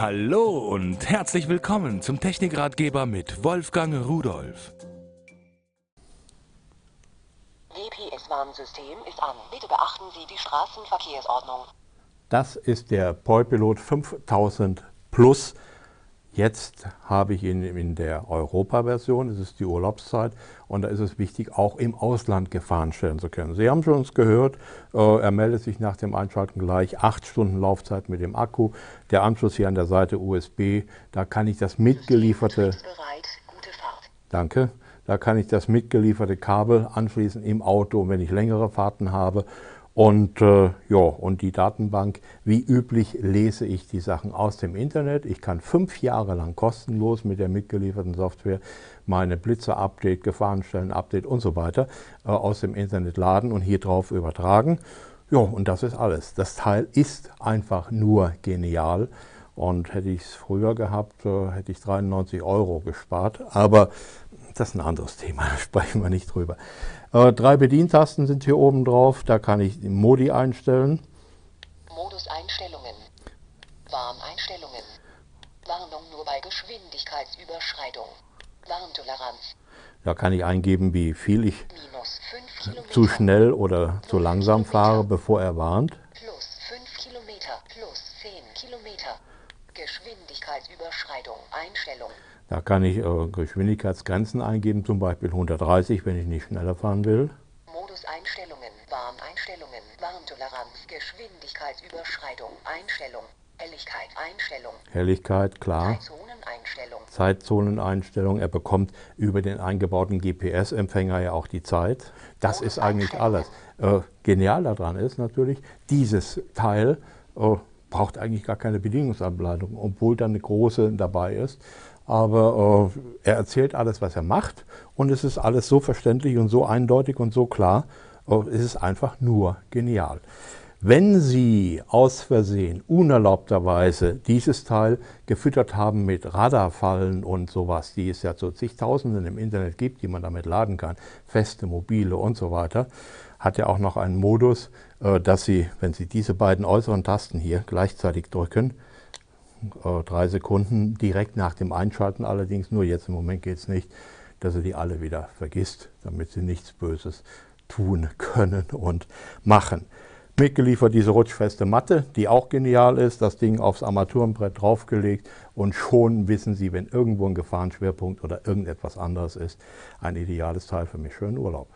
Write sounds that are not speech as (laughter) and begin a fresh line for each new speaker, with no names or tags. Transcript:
Hallo und herzlich willkommen zum Technikratgeber mit Wolfgang Rudolf.
GPS-Warnsystem ist an. Bitte beachten Sie die Straßenverkehrsordnung.
Das ist der Poipilot 5000 Plus Jetzt habe ich ihn in der Europa-Version, es ist die Urlaubszeit und da ist es wichtig, auch im Ausland Gefahren stellen zu können. Sie haben schon uns gehört, äh, er meldet sich nach dem Einschalten gleich, acht Stunden Laufzeit mit dem Akku, der Anschluss hier an der Seite USB, da kann ich das mitgelieferte, danke, da kann ich das mitgelieferte Kabel anschließen im Auto, wenn ich längere Fahrten habe und, äh, ja, und die Datenbank, wie üblich, lese ich die Sachen aus dem Internet. Ich kann fünf Jahre lang kostenlos mit der mitgelieferten Software meine Blitzer-Update, Gefahrenstellen-Update und so weiter äh, aus dem Internet laden und hier drauf übertragen. Ja, und das ist alles. Das Teil ist einfach nur genial. Und hätte ich es früher gehabt, äh, hätte ich 93 Euro gespart. Aber das ist ein anderes Thema, (laughs) da sprechen wir nicht drüber. Äh, drei Bedientasten sind hier oben drauf, da kann ich die Modi einstellen.
Modus-Einstellungen, Warneinstellungen, Warnung nur bei Geschwindigkeitsüberschreitung, Warntoleranz.
Da kann ich eingeben, wie viel ich zu schnell oder zu langsam fahre, bevor er warnt.
Geschwindigkeitsüberschreitung, Einstellung.
Da kann ich äh, Geschwindigkeitsgrenzen eingeben, zum Beispiel 130, wenn ich nicht schneller fahren will.
Modus-Einstellungen, Warneinstellungen, Warntoleranz, Geschwindigkeitsüberschreitung, Einstellung, Helligkeit, Einstellung.
Helligkeit, klar.
Zeitzoneneinstellung.
Zeitzoneneinstellung. Er bekommt über den eingebauten GPS-Empfänger ja auch die Zeit. Das ist eigentlich alles. Äh, genial daran ist natürlich, dieses Teil äh, braucht eigentlich gar keine Bedienungsanleitung, obwohl da eine große dabei ist. Aber äh, er erzählt alles, was er macht und es ist alles so verständlich und so eindeutig und so klar. Äh, es ist einfach nur genial. Wenn Sie aus Versehen unerlaubterweise dieses Teil gefüttert haben mit Radarfallen und sowas, die es ja zu zigtausenden im Internet gibt, die man damit laden kann, feste, mobile und so weiter, hat er auch noch einen Modus, äh, dass Sie, wenn Sie diese beiden äußeren Tasten hier gleichzeitig drücken, äh, drei Sekunden direkt nach dem Einschalten allerdings, nur jetzt im Moment geht es nicht, dass er die alle wieder vergisst, damit sie nichts Böses tun können und machen. Mitgeliefert diese rutschfeste Matte, die auch genial ist, das Ding aufs Armaturenbrett draufgelegt und schon wissen Sie, wenn irgendwo ein Gefahrenschwerpunkt oder irgendetwas anderes ist, ein ideales Teil für mich. Schönen Urlaub.